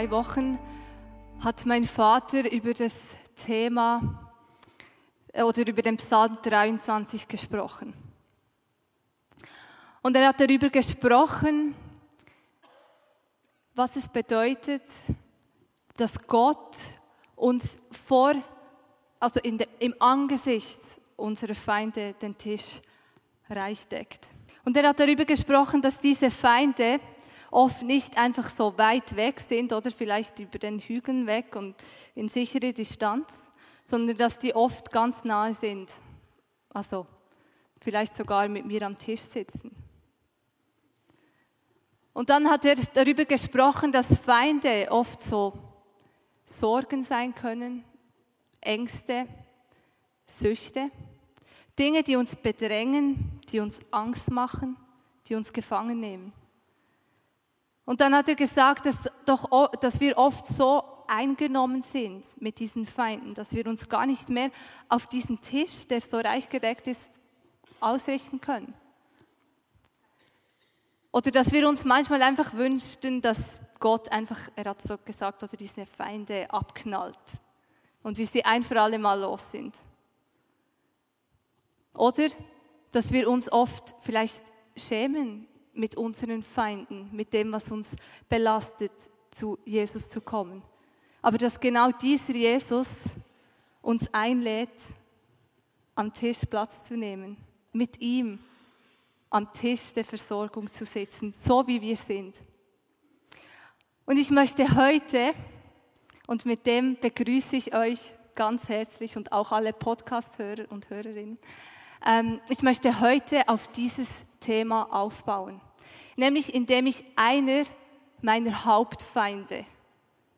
Zwei Wochen hat mein Vater über das Thema äh, oder über den Psalm 23 gesprochen. Und er hat darüber gesprochen, was es bedeutet, dass Gott uns vor, also de, im Angesicht unserer Feinde den Tisch reich deckt. Und er hat darüber gesprochen, dass diese Feinde oft nicht einfach so weit weg sind oder vielleicht über den Hügeln weg und in sichere Distanz, sondern dass die oft ganz nahe sind. Also vielleicht sogar mit mir am Tisch sitzen. Und dann hat er darüber gesprochen, dass Feinde oft so Sorgen sein können, Ängste, Süchte, Dinge, die uns bedrängen, die uns Angst machen, die uns gefangen nehmen. Und dann hat er gesagt, dass, doch, dass wir oft so eingenommen sind mit diesen Feinden, dass wir uns gar nicht mehr auf diesen Tisch, der so reich gedeckt ist, ausrichten können. Oder dass wir uns manchmal einfach wünschten, dass Gott einfach, er hat so gesagt, oder diese Feinde abknallt und wir sie ein für alle Mal los sind. Oder dass wir uns oft vielleicht schämen, mit unseren Feinden, mit dem, was uns belastet, zu Jesus zu kommen. Aber dass genau dieser Jesus uns einlädt, am Tisch Platz zu nehmen, mit ihm am Tisch der Versorgung zu sitzen, so wie wir sind. Und ich möchte heute, und mit dem begrüße ich euch ganz herzlich und auch alle Podcast-Hörer und Hörerinnen, ich möchte heute auf dieses Thema aufbauen, nämlich indem ich einer meiner Hauptfeinde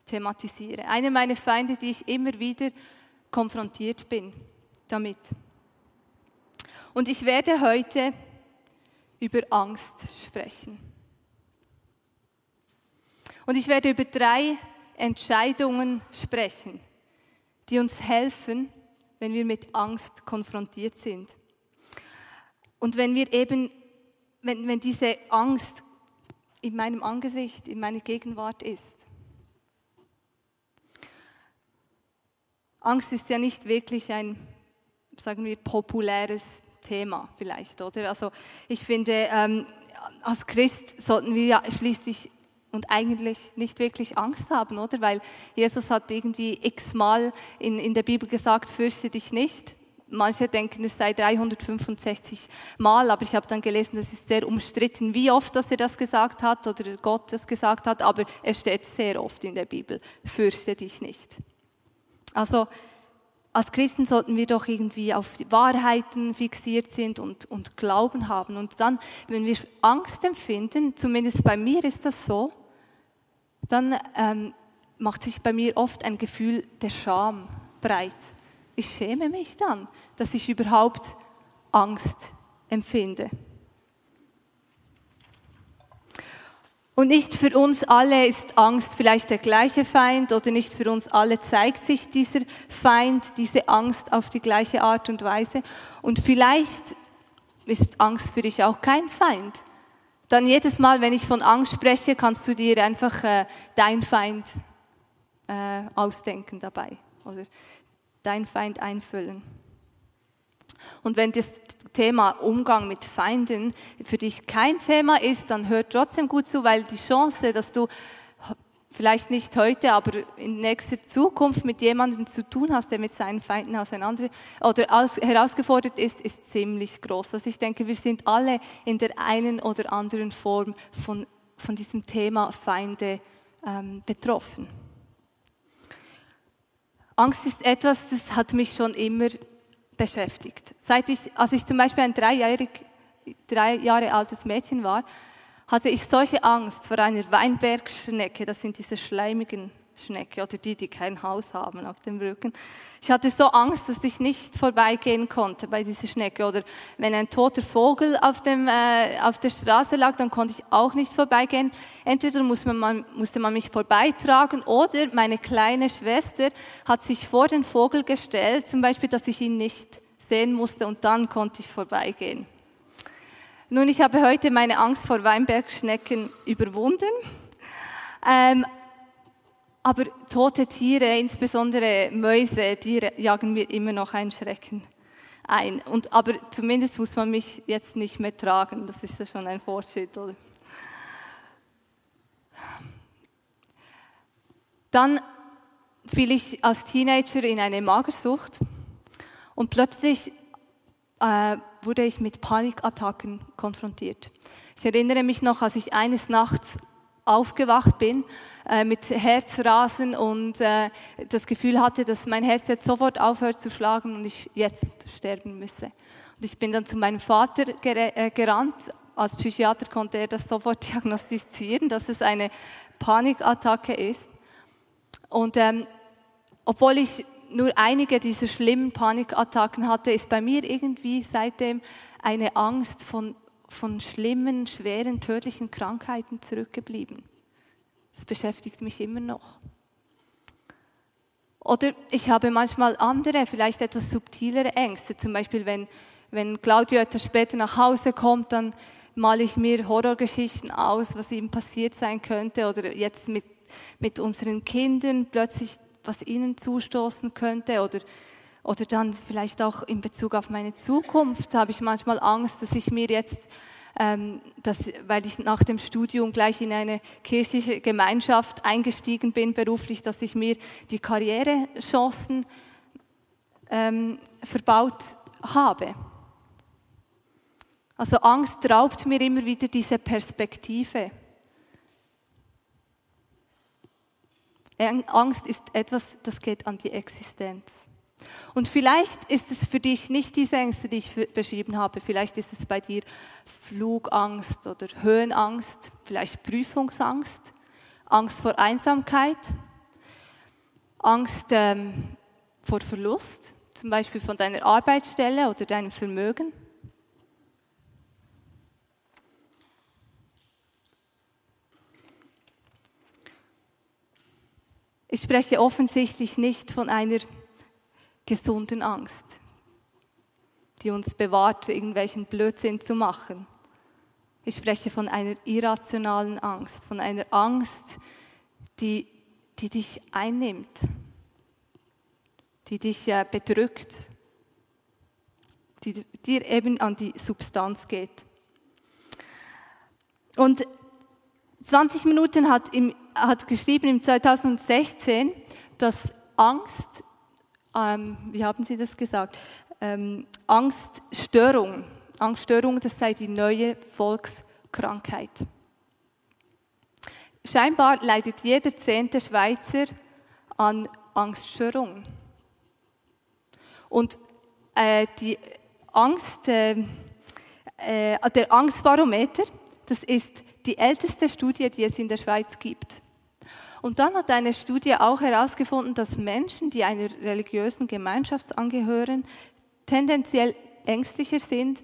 thematisiere, einer meiner Feinde, die ich immer wieder konfrontiert bin damit. Und ich werde heute über Angst sprechen. Und ich werde über drei Entscheidungen sprechen, die uns helfen, wenn wir mit Angst konfrontiert sind. Und wenn wir eben, wenn, wenn diese Angst in meinem Angesicht, in meiner Gegenwart ist. Angst ist ja nicht wirklich ein, sagen wir, populäres Thema vielleicht, oder? Also ich finde, ähm, als Christ sollten wir ja schließlich und eigentlich nicht wirklich Angst haben, oder? Weil Jesus hat irgendwie x-mal in, in der Bibel gesagt, fürchte dich nicht. Manche denken, es sei 365 Mal, aber ich habe dann gelesen, das ist sehr umstritten, wie oft, dass er das gesagt hat oder Gott das gesagt hat, aber es steht sehr oft in der Bibel, fürchte dich nicht. Also als Christen sollten wir doch irgendwie auf die Wahrheiten fixiert sind und, und Glauben haben. Und dann, wenn wir Angst empfinden, zumindest bei mir ist das so, dann ähm, macht sich bei mir oft ein Gefühl der Scham breit. Ich schäme mich dann, dass ich überhaupt Angst empfinde. Und nicht für uns alle ist Angst vielleicht der gleiche Feind oder nicht für uns alle zeigt sich dieser Feind, diese Angst auf die gleiche Art und Weise. Und vielleicht ist Angst für dich auch kein Feind. Dann jedes Mal, wenn ich von Angst spreche, kannst du dir einfach äh, dein Feind äh, ausdenken dabei oder dein Feind einfüllen. Und wenn das Thema Umgang mit Feinden für dich kein Thema ist, dann hör trotzdem gut zu, weil die Chance, dass du vielleicht nicht heute, aber in nächster Zukunft mit jemandem zu tun hast, der mit seinen Feinden auseinander oder aus, herausgefordert ist, ist ziemlich groß. Also ich denke, wir sind alle in der einen oder anderen Form von, von diesem Thema Feinde ähm, betroffen. Angst ist etwas, das hat mich schon immer beschäftigt. Seit ich, als ich zum Beispiel ein dreijährig, drei Jahre altes Mädchen war, hatte ich solche Angst vor einer Weinbergschnecke, das sind diese schleimigen Schnecke oder die, die kein Haus haben auf dem Rücken. Ich hatte so Angst, dass ich nicht vorbeigehen konnte bei dieser Schnecke. Oder wenn ein toter Vogel auf, dem, äh, auf der Straße lag, dann konnte ich auch nicht vorbeigehen. Entweder musste man, musste man mich vorbeitragen oder meine kleine Schwester hat sich vor den Vogel gestellt, zum Beispiel, dass ich ihn nicht sehen musste und dann konnte ich vorbeigehen. Nun, ich habe heute meine Angst vor Weinbergschnecken überwunden. Ähm, aber tote Tiere, insbesondere Mäuse, die jagen mir immer noch einen Schrecken ein. Und, aber zumindest muss man mich jetzt nicht mehr tragen. Das ist ja schon ein Fortschritt, oder? Dann fiel ich als Teenager in eine Magersucht und plötzlich äh, wurde ich mit Panikattacken konfrontiert. Ich erinnere mich noch, als ich eines Nachts aufgewacht bin äh, mit Herzrasen und äh, das Gefühl hatte, dass mein Herz jetzt sofort aufhört zu schlagen und ich jetzt sterben müsse. Und ich bin dann zu meinem Vater äh, gerannt. Als Psychiater konnte er das sofort diagnostizieren, dass es eine Panikattacke ist. Und ähm, obwohl ich nur einige dieser schlimmen Panikattacken hatte, ist bei mir irgendwie seitdem eine Angst von, von schlimmen, schweren, tödlichen Krankheiten zurückgeblieben. Das beschäftigt mich immer noch. Oder ich habe manchmal andere, vielleicht etwas subtilere Ängste. Zum Beispiel, wenn, wenn Claudio etwas später nach Hause kommt, dann male ich mir Horrorgeschichten aus, was ihm passiert sein könnte. Oder jetzt mit, mit unseren Kindern plötzlich was ihnen zustoßen könnte oder, oder dann vielleicht auch in Bezug auf meine Zukunft habe ich manchmal Angst, dass ich mir jetzt, ähm, dass, weil ich nach dem Studium gleich in eine kirchliche Gemeinschaft eingestiegen bin beruflich, dass ich mir die Karrierechancen ähm, verbaut habe. Also Angst raubt mir immer wieder diese Perspektive. Angst ist etwas, das geht an die Existenz. Und vielleicht ist es für dich nicht diese Ängste, die ich beschrieben habe. Vielleicht ist es bei dir Flugangst oder Höhenangst, vielleicht Prüfungsangst, Angst vor Einsamkeit, Angst ähm, vor Verlust, zum Beispiel von deiner Arbeitsstelle oder deinem Vermögen. Ich spreche offensichtlich nicht von einer gesunden Angst, die uns bewahrt, irgendwelchen Blödsinn zu machen. Ich spreche von einer irrationalen Angst, von einer Angst, die, die dich einnimmt, die dich äh, bedrückt, die dir eben an die Substanz geht. Und 20 Minuten hat, im, hat geschrieben im 2016, dass Angst, ähm, wie haben Sie das gesagt, ähm, Angststörung, Angststörung, das sei die neue Volkskrankheit. Scheinbar leidet jeder zehnte Schweizer an Angststörung. Und äh, die Angst, äh, äh, der Angstbarometer, das ist die älteste Studie, die es in der Schweiz gibt. Und dann hat eine Studie auch herausgefunden, dass Menschen, die einer religiösen Gemeinschaft angehören, tendenziell ängstlicher sind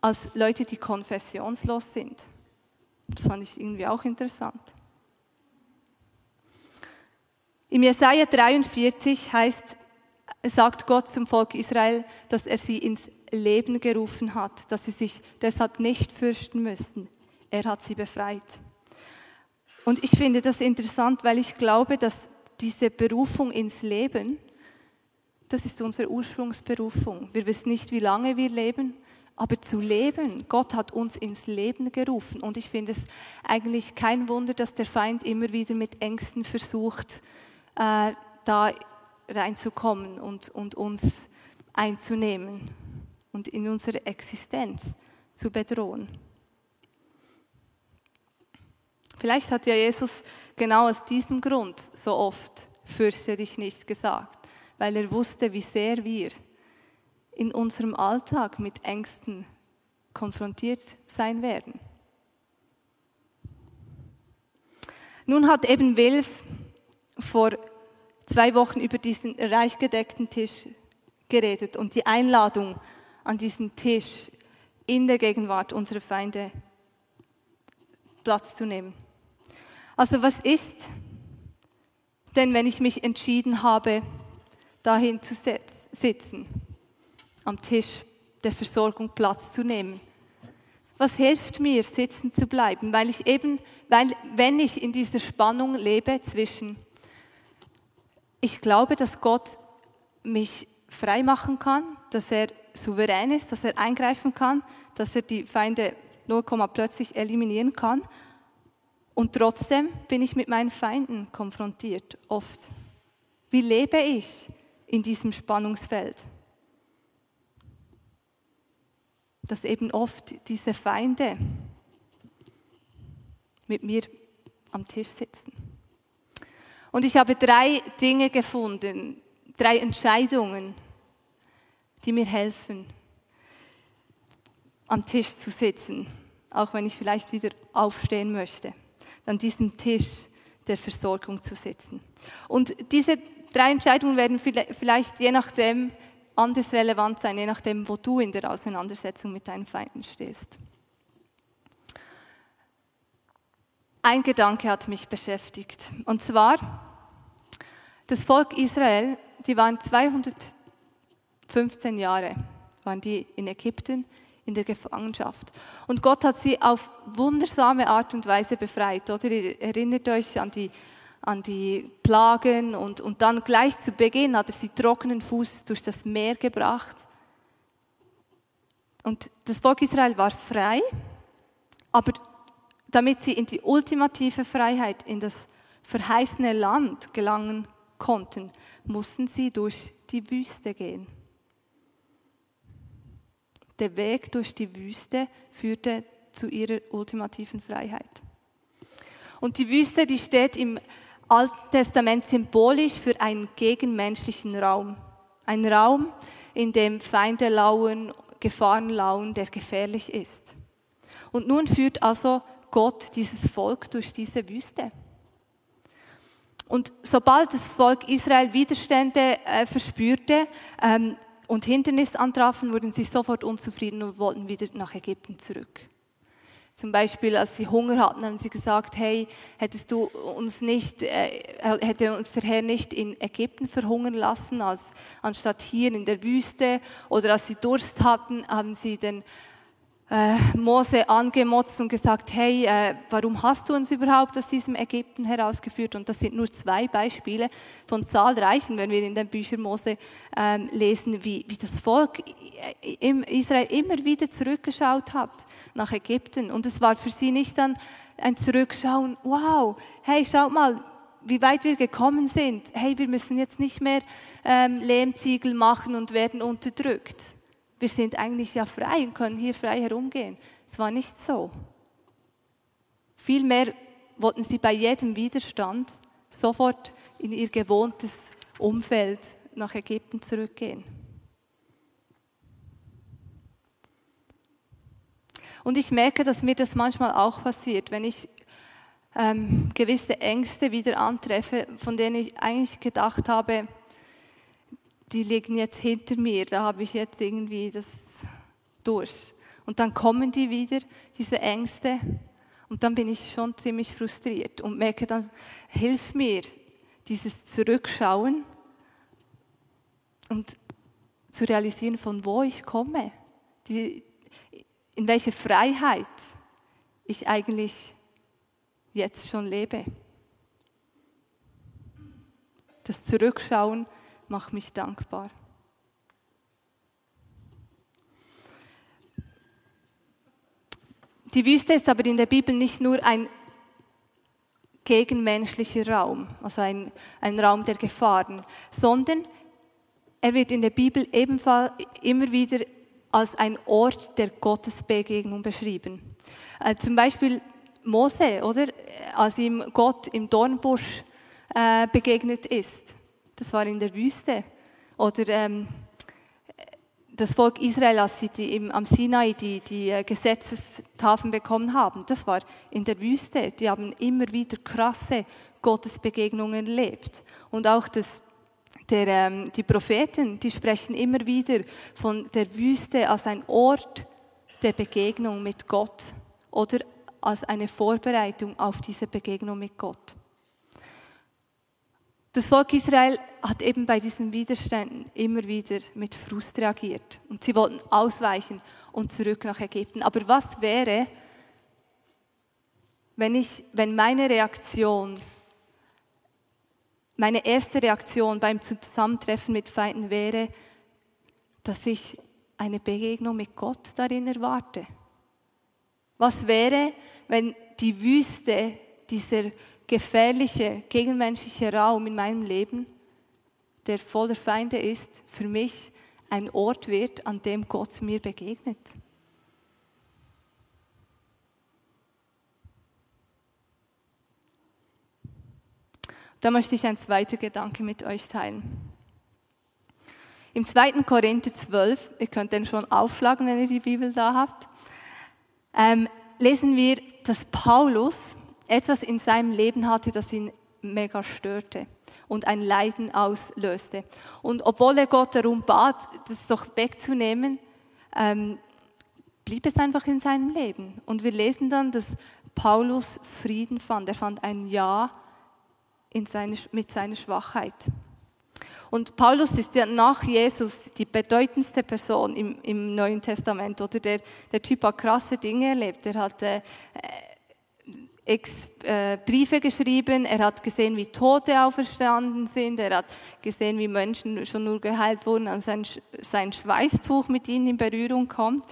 als Leute, die konfessionslos sind. Das fand ich irgendwie auch interessant. Im Jesaja 43 heißt, sagt Gott zum Volk Israel, dass er sie ins Leben gerufen hat, dass sie sich deshalb nicht fürchten müssen. Er hat sie befreit. Und ich finde das interessant, weil ich glaube, dass diese Berufung ins Leben, das ist unsere Ursprungsberufung. Wir wissen nicht, wie lange wir leben, aber zu leben. Gott hat uns ins Leben gerufen. Und ich finde es eigentlich kein Wunder, dass der Feind immer wieder mit Ängsten versucht, äh, da reinzukommen und, und uns einzunehmen und in unsere Existenz zu bedrohen. Vielleicht hat ja Jesus genau aus diesem Grund so oft fürchte dich nicht gesagt, weil er wusste, wie sehr wir in unserem Alltag mit Ängsten konfrontiert sein werden. Nun hat eben Wilf vor zwei Wochen über diesen reich gedeckten Tisch geredet und die Einladung an diesen Tisch in der Gegenwart unserer Feinde Platz zu nehmen. Also was ist denn, wenn ich mich entschieden habe, dahin zu sitzen, am Tisch der Versorgung Platz zu nehmen? Was hilft mir, sitzen zu bleiben? Weil ich eben, weil, wenn ich in dieser Spannung lebe zwischen, ich glaube, dass Gott mich frei machen kann, dass er souverän ist, dass er eingreifen kann, dass er die Feinde 0, plötzlich eliminieren kann. Und trotzdem bin ich mit meinen Feinden konfrontiert, oft. Wie lebe ich in diesem Spannungsfeld? Dass eben oft diese Feinde mit mir am Tisch sitzen. Und ich habe drei Dinge gefunden, drei Entscheidungen, die mir helfen, am Tisch zu sitzen, auch wenn ich vielleicht wieder aufstehen möchte, an diesem Tisch der Versorgung zu sitzen. Und diese drei Entscheidungen werden vielleicht je nachdem anders relevant sein, je nachdem, wo du in der Auseinandersetzung mit deinen Feinden stehst. Ein Gedanke hat mich beschäftigt, und zwar, das Volk Israel, die waren 215 Jahre, waren die in Ägypten in der Gefangenschaft. Und Gott hat sie auf wundersame Art und Weise befreit. Oder ihr erinnert euch an die, an die Plagen und, und dann gleich zu Beginn hat er sie trockenen Fuß durch das Meer gebracht. Und das Volk Israel war frei, aber damit sie in die ultimative Freiheit, in das verheißene Land gelangen konnten, mussten sie durch die Wüste gehen. Der Weg durch die Wüste führte zu ihrer ultimativen Freiheit. Und die Wüste, die steht im Alten Testament symbolisch für einen gegenmenschlichen Raum. Ein Raum, in dem Feinde lauern, Gefahren lauern, der gefährlich ist. Und nun führt also Gott dieses Volk durch diese Wüste. Und sobald das Volk Israel Widerstände äh, verspürte, ähm, und Hindernis antrafen, wurden sie sofort unzufrieden und wollten wieder nach Ägypten zurück. Zum Beispiel, als sie Hunger hatten, haben sie gesagt, hey, hättest du uns nicht, äh, hätte uns der Herr nicht in Ägypten verhungern lassen, als, anstatt hier in der Wüste? Oder als sie Durst hatten, haben sie den äh, Mose angemotzt und gesagt, hey, äh, warum hast du uns überhaupt aus diesem Ägypten herausgeführt? Und das sind nur zwei Beispiele von zahlreichen, wenn wir in den Büchern Mose ähm, lesen, wie, wie das Volk im Israel immer wieder zurückgeschaut hat nach Ägypten. Und es war für sie nicht dann ein Zurückschauen, wow, hey, schaut mal, wie weit wir gekommen sind. Hey, wir müssen jetzt nicht mehr ähm, Lehmziegel machen und werden unterdrückt wir sind eigentlich ja frei und können hier frei herumgehen. Es war nicht so. Vielmehr wollten sie bei jedem Widerstand sofort in ihr gewohntes Umfeld nach Ägypten zurückgehen. Und ich merke, dass mir das manchmal auch passiert, wenn ich ähm, gewisse Ängste wieder antreffe, von denen ich eigentlich gedacht habe, die liegen jetzt hinter mir, da habe ich jetzt irgendwie das durch. Und dann kommen die wieder, diese Ängste, und dann bin ich schon ziemlich frustriert und merke dann, hilf mir dieses Zurückschauen und zu realisieren, von wo ich komme, die, in welche Freiheit ich eigentlich jetzt schon lebe. Das Zurückschauen mach mich dankbar. Die Wüste ist aber in der Bibel nicht nur ein gegenmenschlicher Raum, also ein, ein Raum der Gefahren, sondern er wird in der Bibel ebenfalls immer wieder als ein Ort der Gottesbegegnung beschrieben. Äh, zum Beispiel Mose, oder? Als ihm Gott im Dornbusch äh, begegnet ist. Das war in der Wüste. Oder ähm, das Volk Israel, als sie die, im, am Sinai die, die äh, Gesetzestafeln bekommen haben, das war in der Wüste. Die haben immer wieder krasse Gottesbegegnungen erlebt. Und auch das, der, ähm, die Propheten, die sprechen immer wieder von der Wüste als ein Ort der Begegnung mit Gott oder als eine Vorbereitung auf diese Begegnung mit Gott. Das Volk Israel hat eben bei diesen Widerständen immer wieder mit Frust reagiert. Und sie wollten ausweichen und zurück nach Ägypten. Aber was wäre, wenn, ich, wenn meine Reaktion, meine erste Reaktion beim Zusammentreffen mit Feinden wäre, dass ich eine Begegnung mit Gott darin erwarte? Was wäre, wenn die Wüste dieser gefährliche, gegenmenschliche Raum in meinem Leben, der voller Feinde ist, für mich ein Ort wird, an dem Gott mir begegnet. Da möchte ich ein zweiter Gedanke mit euch teilen. Im 2. Korinther 12, ihr könnt den schon aufschlagen, wenn ihr die Bibel da habt, ähm, lesen wir, dass Paulus etwas in seinem Leben hatte, das ihn mega störte und ein Leiden auslöste. Und obwohl er Gott darum bat, das doch wegzunehmen, ähm, blieb es einfach in seinem Leben. Und wir lesen dann, dass Paulus Frieden fand. Er fand ein Ja in seine, mit seiner Schwachheit. Und Paulus ist ja nach Jesus die bedeutendste Person im, im Neuen Testament. Oder der, der Typ hat krasse Dinge erlebt. Er hat äh, Ex, äh, Briefe geschrieben, er hat gesehen, wie Tote auferstanden sind, er hat gesehen, wie Menschen schon nur geheilt wurden, als sein, sein Schweißtuch mit ihnen in Berührung kommt.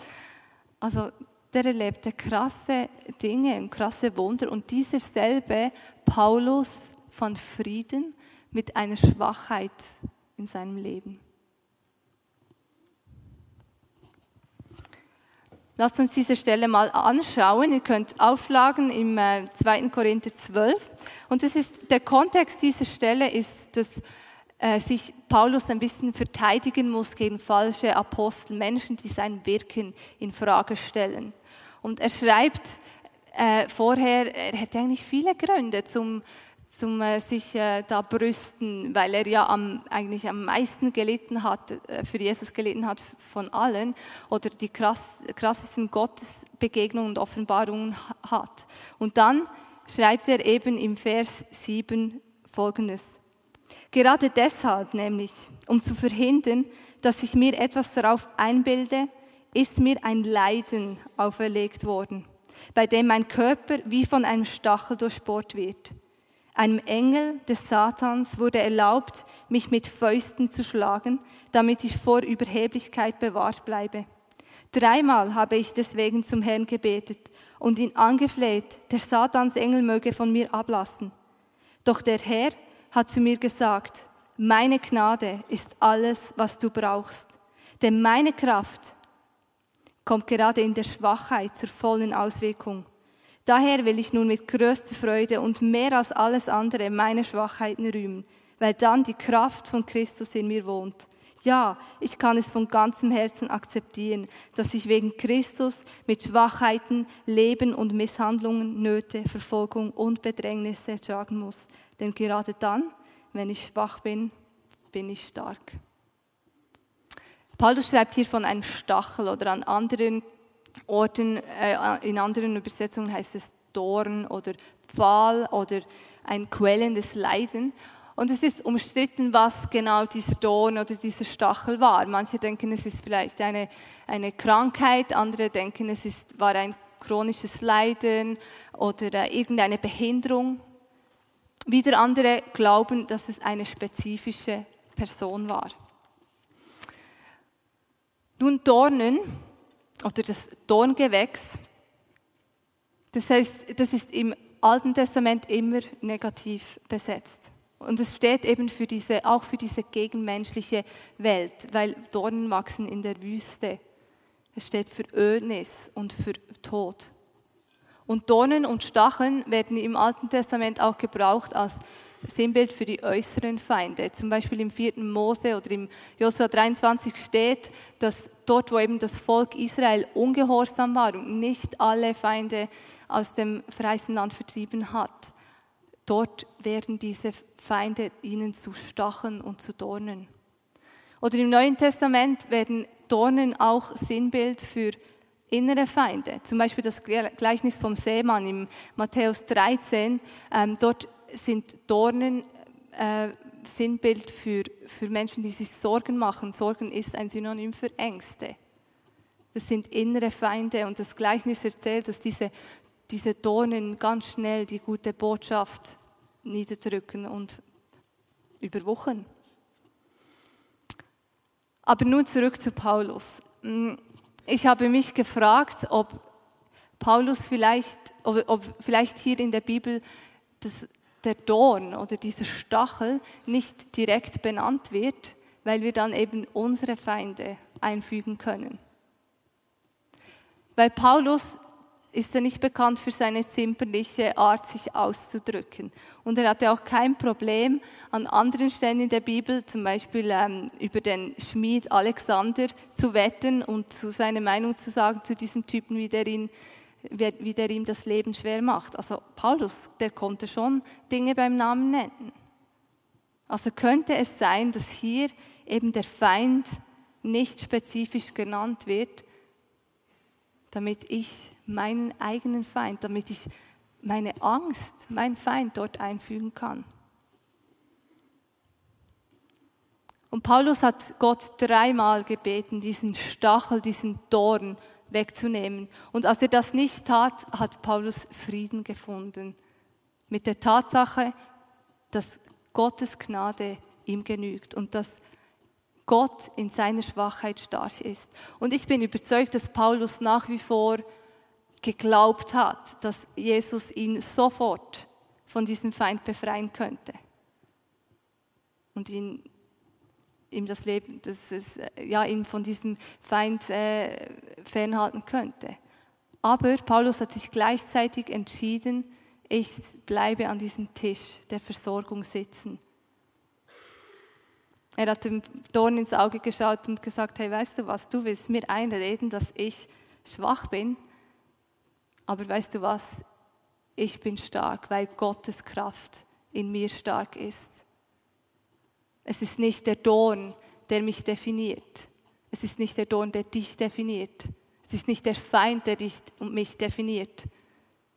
Also der erlebte krasse Dinge und krasse Wunder und dieser selbe Paulus fand Frieden mit einer Schwachheit in seinem Leben. Lasst uns diese Stelle mal anschauen. Ihr könnt aufschlagen im 2. Äh, Korinther 12. Und das ist, der Kontext dieser Stelle ist, dass äh, sich Paulus ein bisschen verteidigen muss gegen falsche Apostel, Menschen, die sein Wirken in Frage stellen. Und er schreibt äh, vorher, er hätte eigentlich viele Gründe zum zum äh, sich äh, da brüsten, weil er ja am, eigentlich am meisten gelitten hat, äh, für Jesus gelitten hat von allen oder die krass, krassesten Gottesbegegnungen und Offenbarungen hat. Und dann schreibt er eben im Vers 7 folgendes. Gerade deshalb nämlich, um zu verhindern, dass ich mir etwas darauf einbilde, ist mir ein Leiden auferlegt worden, bei dem mein Körper wie von einem Stachel durchbohrt wird. Einem Engel des Satans wurde erlaubt, mich mit Fäusten zu schlagen, damit ich vor Überheblichkeit bewahrt bleibe. Dreimal habe ich deswegen zum Herrn gebetet und ihn angefleht, der Satans Engel möge von mir ablassen. Doch der Herr hat zu mir gesagt, meine Gnade ist alles, was du brauchst, denn meine Kraft kommt gerade in der Schwachheit zur vollen Auswirkung. Daher will ich nun mit größter Freude und mehr als alles andere meine Schwachheiten rühmen, weil dann die Kraft von Christus in mir wohnt. Ja, ich kann es von ganzem Herzen akzeptieren, dass ich wegen Christus mit Schwachheiten, Leben und Misshandlungen, Nöte, Verfolgung und Bedrängnisse ertragen muss. Denn gerade dann, wenn ich schwach bin, bin ich stark. Paulus schreibt hier von einem Stachel oder an anderen Orten, äh, in anderen Übersetzungen heißt es Dorn oder Pfahl oder ein quellendes Leiden. Und es ist umstritten, was genau dieser Dorn oder dieser Stachel war. Manche denken, es ist vielleicht eine, eine Krankheit, andere denken, es ist, war ein chronisches Leiden oder äh, irgendeine Behinderung. Wieder andere glauben, dass es eine spezifische Person war. Nun, Dornen oder das Dorngewächs. Das heißt, das ist im Alten Testament immer negativ besetzt. Und es steht eben für diese, auch für diese gegenmenschliche Welt, weil Dornen wachsen in der Wüste. Es steht für Ödnis und für Tod. Und Dornen und Stacheln werden im Alten Testament auch gebraucht als Sinnbild für die äußeren Feinde. Zum Beispiel im 4. Mose oder im Josua 23 steht, dass dort, wo eben das Volk Israel ungehorsam war und nicht alle Feinde aus dem verheißenen Land vertrieben hat, dort werden diese Feinde ihnen zu Stacheln und zu Dornen. Oder im Neuen Testament werden Dornen auch Sinnbild für innere Feinde. Zum Beispiel das Gleichnis vom Seemann im Matthäus 13. Ähm, dort sind Dornen äh, Sinnbild für, für Menschen, die sich Sorgen machen. Sorgen ist ein Synonym für Ängste. Das sind innere Feinde und das Gleichnis erzählt, dass diese, diese Dornen ganz schnell die gute Botschaft niederdrücken und überwuchern. Aber nun zurück zu Paulus. Mm, ich habe mich gefragt, ob Paulus vielleicht, ob, ob vielleicht hier in der Bibel das, der Dorn oder dieser Stachel nicht direkt benannt wird, weil wir dann eben unsere Feinde einfügen können. Weil Paulus ist er nicht bekannt für seine zimperliche Art, sich auszudrücken. Und er hatte auch kein Problem, an anderen Stellen in der Bibel, zum Beispiel ähm, über den Schmied Alexander, zu wetten und zu seiner Meinung zu sagen zu diesem Typen, wie der, ihn, wie der ihm das Leben schwer macht. Also Paulus, der konnte schon Dinge beim Namen nennen. Also könnte es sein, dass hier eben der Feind nicht spezifisch genannt wird, damit ich meinen eigenen Feind, damit ich meine Angst, meinen Feind dort einfügen kann. Und Paulus hat Gott dreimal gebeten, diesen Stachel, diesen Dorn wegzunehmen. Und als er das nicht tat, hat Paulus Frieden gefunden. Mit der Tatsache, dass Gottes Gnade ihm genügt und dass Gott in seiner Schwachheit stark ist. Und ich bin überzeugt, dass Paulus nach wie vor geglaubt hat, dass Jesus ihn sofort von diesem Feind befreien könnte und ihn, ihm das Leben, dass es, ja, ihn von diesem Feind äh, fernhalten könnte. Aber Paulus hat sich gleichzeitig entschieden, ich bleibe an diesem Tisch der Versorgung sitzen. Er hat dem Dorn ins Auge geschaut und gesagt, hey, weißt du was, du willst mir einreden, dass ich schwach bin, aber weißt du was? Ich bin stark, weil Gottes Kraft in mir stark ist. Es ist nicht der Dorn, der mich definiert. Es ist nicht der Dorn, der dich definiert. Es ist nicht der Feind, der dich und mich definiert,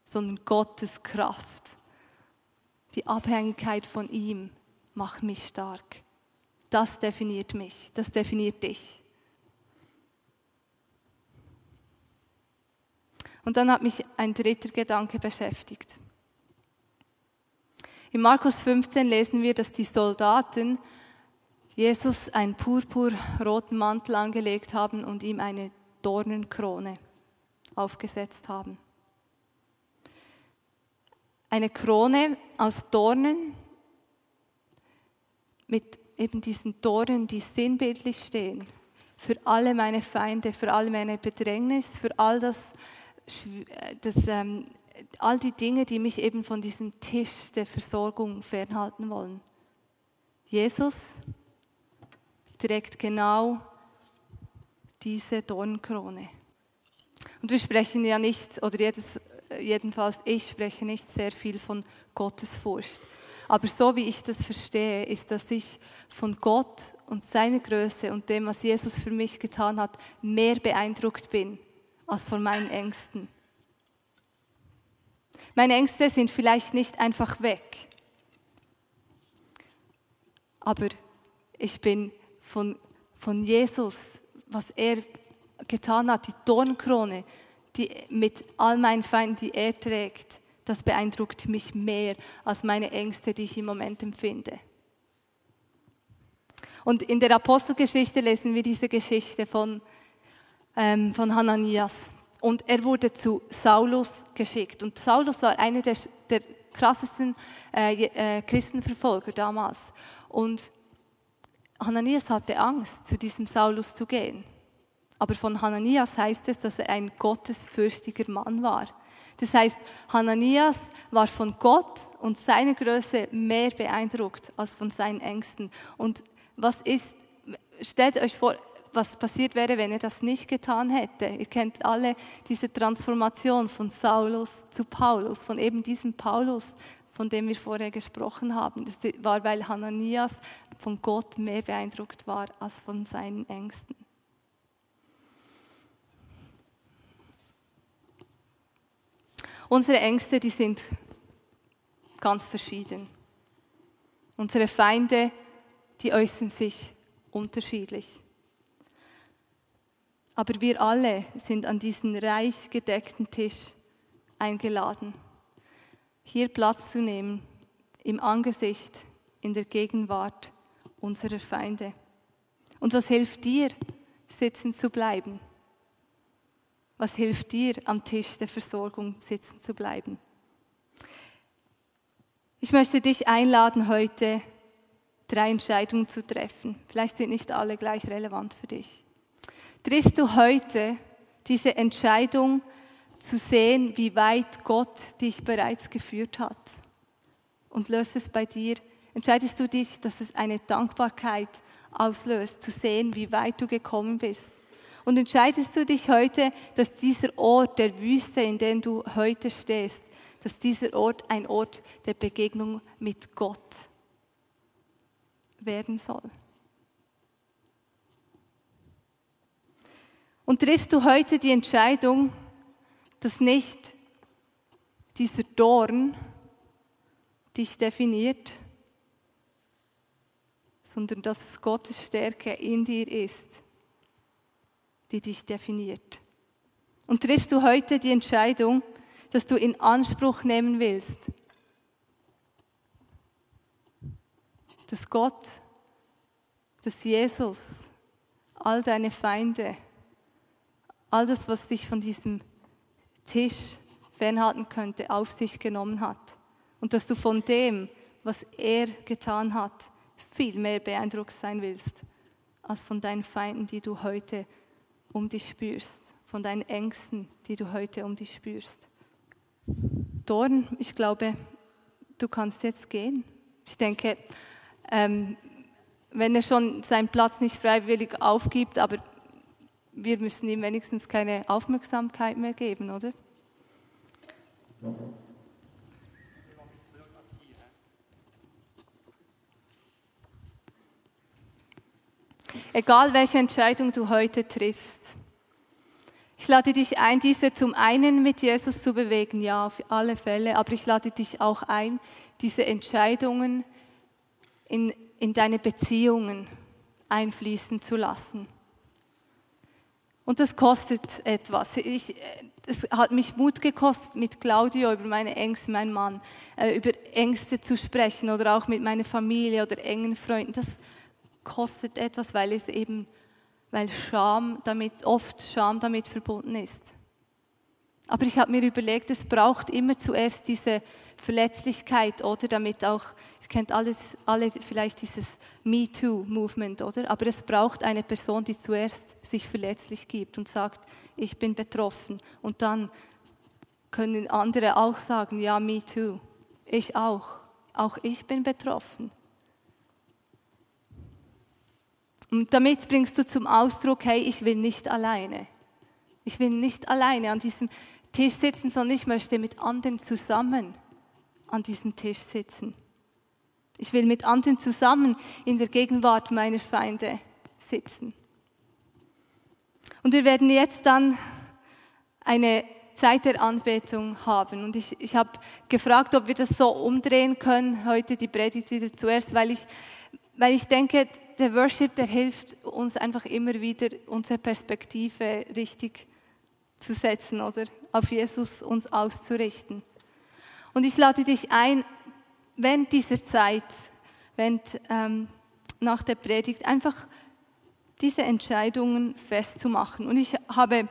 sondern Gottes Kraft. Die Abhängigkeit von ihm macht mich stark. Das definiert mich, das definiert dich. Und dann hat mich ein dritter Gedanke beschäftigt. In Markus 15 lesen wir, dass die Soldaten Jesus einen purpurroten Mantel angelegt haben und ihm eine Dornenkrone aufgesetzt haben. Eine Krone aus Dornen mit eben diesen Dornen, die sinnbildlich stehen. Für alle meine Feinde, für all meine Bedrängnis, für all das, das, ähm, all die Dinge, die mich eben von diesem Tisch der Versorgung fernhalten wollen. Jesus trägt genau diese Dornkrone. Und wir sprechen ja nicht, oder jedes, jedenfalls ich spreche nicht sehr viel von Gottesfurcht. Aber so wie ich das verstehe, ist, dass ich von Gott und seiner Größe und dem, was Jesus für mich getan hat, mehr beeindruckt bin als von meinen Ängsten. Meine Ängste sind vielleicht nicht einfach weg, aber ich bin von, von Jesus, was er getan hat, die Dornkrone, die mit all meinen Feinden, die er trägt, das beeindruckt mich mehr als meine Ängste, die ich im Moment empfinde. Und in der Apostelgeschichte lesen wir diese Geschichte von ähm, von Hananias. Und er wurde zu Saulus geschickt. Und Saulus war einer der, der krassesten äh, äh, Christenverfolger damals. Und Hananias hatte Angst, zu diesem Saulus zu gehen. Aber von Hananias heißt es, dass er ein gottesfürchtiger Mann war. Das heißt, Hananias war von Gott und seiner Größe mehr beeindruckt als von seinen Ängsten. Und was ist, stellt euch vor, was passiert wäre, wenn er das nicht getan hätte. Ihr kennt alle diese Transformation von Saulus zu Paulus, von eben diesem Paulus, von dem wir vorher gesprochen haben. Das war, weil Hananias von Gott mehr beeindruckt war als von seinen Ängsten. Unsere Ängste, die sind ganz verschieden. Unsere Feinde, die äußern sich unterschiedlich. Aber wir alle sind an diesen reich gedeckten Tisch eingeladen, hier Platz zu nehmen im Angesicht, in der Gegenwart unserer Feinde. Und was hilft dir, sitzen zu bleiben? Was hilft dir, am Tisch der Versorgung sitzen zu bleiben? Ich möchte dich einladen, heute drei Entscheidungen zu treffen. Vielleicht sind nicht alle gleich relevant für dich. Triffst du heute diese Entscheidung zu sehen, wie weit Gott dich bereits geführt hat? Und löst es bei dir, entscheidest du dich, dass es eine Dankbarkeit auslöst, zu sehen, wie weit du gekommen bist? Und entscheidest du dich heute, dass dieser Ort der Wüste, in dem du heute stehst, dass dieser Ort ein Ort der Begegnung mit Gott werden soll? Und triffst du heute die Entscheidung, dass nicht dieser Dorn dich definiert, sondern dass es Gottes Stärke in dir ist, die dich definiert. Und triffst du heute die Entscheidung, dass du in Anspruch nehmen willst, dass Gott, dass Jesus all deine Feinde, all das, was dich von diesem Tisch fernhalten könnte, auf sich genommen hat. Und dass du von dem, was er getan hat, viel mehr beeindruckt sein willst, als von deinen Feinden, die du heute um dich spürst, von deinen Ängsten, die du heute um dich spürst. Dorn, ich glaube, du kannst jetzt gehen. Ich denke, ähm, wenn er schon seinen Platz nicht freiwillig aufgibt, aber wir müssen ihm wenigstens keine Aufmerksamkeit mehr geben, oder? Egal welche Entscheidung du heute triffst. Ich lade dich ein, diese zum einen mit Jesus zu bewegen, ja, auf alle Fälle, aber ich lade dich auch ein, diese Entscheidungen in, in deine Beziehungen einfließen zu lassen. Und das kostet etwas. Ich, es hat mich Mut gekostet, mit Claudio über meine Ängste, mein Mann, äh, über Ängste zu sprechen oder auch mit meiner Familie oder engen Freunden. Das kostet etwas, weil es eben, weil Scham damit, oft Scham damit verbunden ist. Aber ich habe mir überlegt, es braucht immer zuerst diese Verletzlichkeit, oder damit auch, kennt alles, alle vielleicht dieses Me Too Movement, oder? Aber es braucht eine Person, die zuerst sich verletzlich gibt und sagt, ich bin betroffen. Und dann können andere auch sagen, ja, Me Too. Ich auch. Auch ich bin betroffen. Und damit bringst du zum Ausdruck, hey, ich will nicht alleine. Ich will nicht alleine an diesem Tisch sitzen, sondern ich möchte mit anderen zusammen an diesem Tisch sitzen. Ich will mit anderen zusammen in der Gegenwart meiner Feinde sitzen. Und wir werden jetzt dann eine Zeit der Anbetung haben. Und ich, ich habe gefragt, ob wir das so umdrehen können, heute die Predigt wieder zuerst, weil ich, weil ich denke, der Worship, der hilft uns einfach immer wieder, unsere Perspektive richtig zu setzen oder auf Jesus uns auszurichten. Und ich lade dich ein, während dieser Zeit, während, ähm, nach der Predigt, einfach diese Entscheidungen festzumachen. Und ich habe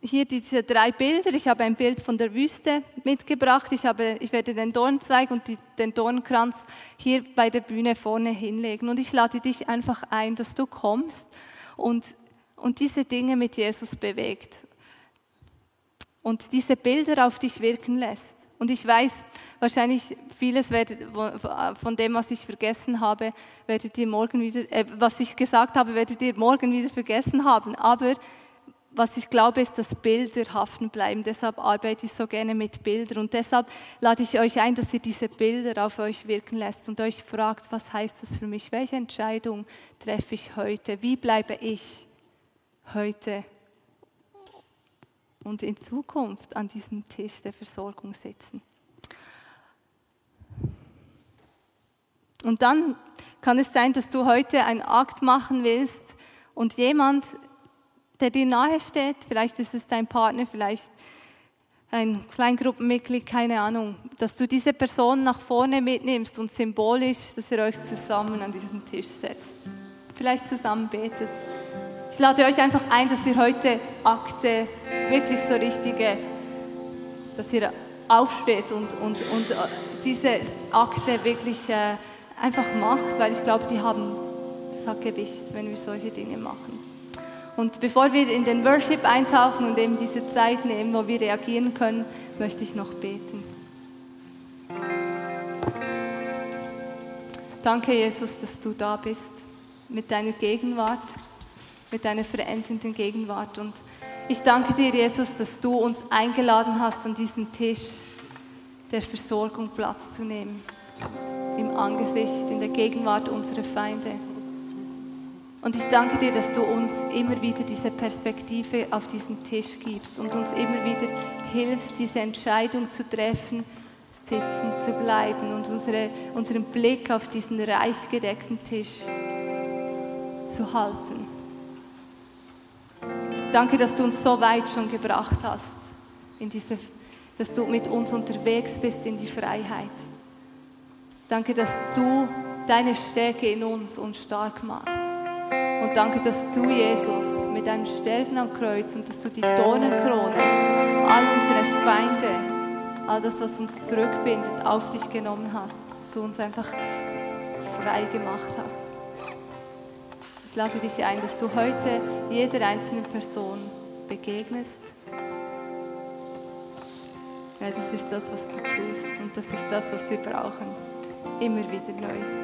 hier diese drei Bilder. Ich habe ein Bild von der Wüste mitgebracht. Ich, habe, ich werde den Dornzweig und die, den Dornkranz hier bei der Bühne vorne hinlegen. Und ich lade dich einfach ein, dass du kommst und, und diese Dinge mit Jesus bewegt und diese Bilder auf dich wirken lässt. Und ich weiß, wahrscheinlich vieles werdet, von dem, was ich vergessen habe, werdet ihr morgen wieder, äh, was ich gesagt habe, werdet ihr morgen wieder vergessen haben. Aber was ich glaube, ist, dass Bilder haften bleiben. Deshalb arbeite ich so gerne mit Bildern. Und deshalb lade ich euch ein, dass ihr diese Bilder auf euch wirken lässt und euch fragt, was heißt das für mich? Welche Entscheidung treffe ich heute? Wie bleibe ich heute und in Zukunft an diesem Tisch der Versorgung sitzen? Und dann kann es sein, dass du heute einen Akt machen willst und jemand der dir nahe steht. Vielleicht ist es dein Partner, vielleicht ein Kleingruppenmitglied, keine Ahnung, dass du diese Person nach vorne mitnimmst und symbolisch, dass ihr euch zusammen an diesen Tisch setzt. Vielleicht zusammen betet. Ich lade euch einfach ein, dass ihr heute Akte, wirklich so richtige, dass ihr aufsteht und, und, und äh, diese Akte wirklich äh, einfach macht, weil ich glaube, die haben, das hat Gewicht, wenn wir solche Dinge machen. Und bevor wir in den Worship eintauchen und eben diese Zeit nehmen, wo wir reagieren können, möchte ich noch beten. Danke, Jesus, dass du da bist mit deiner Gegenwart, mit deiner verändernden Gegenwart. Und ich danke dir, Jesus, dass du uns eingeladen hast, an diesem Tisch der Versorgung Platz zu nehmen. Im Angesicht, in der Gegenwart unserer Feinde. Und ich danke dir, dass du uns immer wieder diese Perspektive auf diesen Tisch gibst und uns immer wieder hilfst, diese Entscheidung zu treffen, sitzen zu bleiben und unsere, unseren Blick auf diesen reich gedeckten Tisch zu halten. Danke, dass du uns so weit schon gebracht hast, in diese, dass du mit uns unterwegs bist in die Freiheit. Danke, dass du deine Stärke in uns uns stark machst. Und danke, dass du, Jesus, mit deinem Sterben am Kreuz und dass du die Dornenkrone, all unsere Feinde, all das, was uns zurückbindet, auf dich genommen hast, dass du uns einfach frei gemacht hast. Ich lade dich ein, dass du heute jeder einzelnen Person begegnest. Ja, das ist das, was du tust und das ist das, was wir brauchen. Immer wieder neu.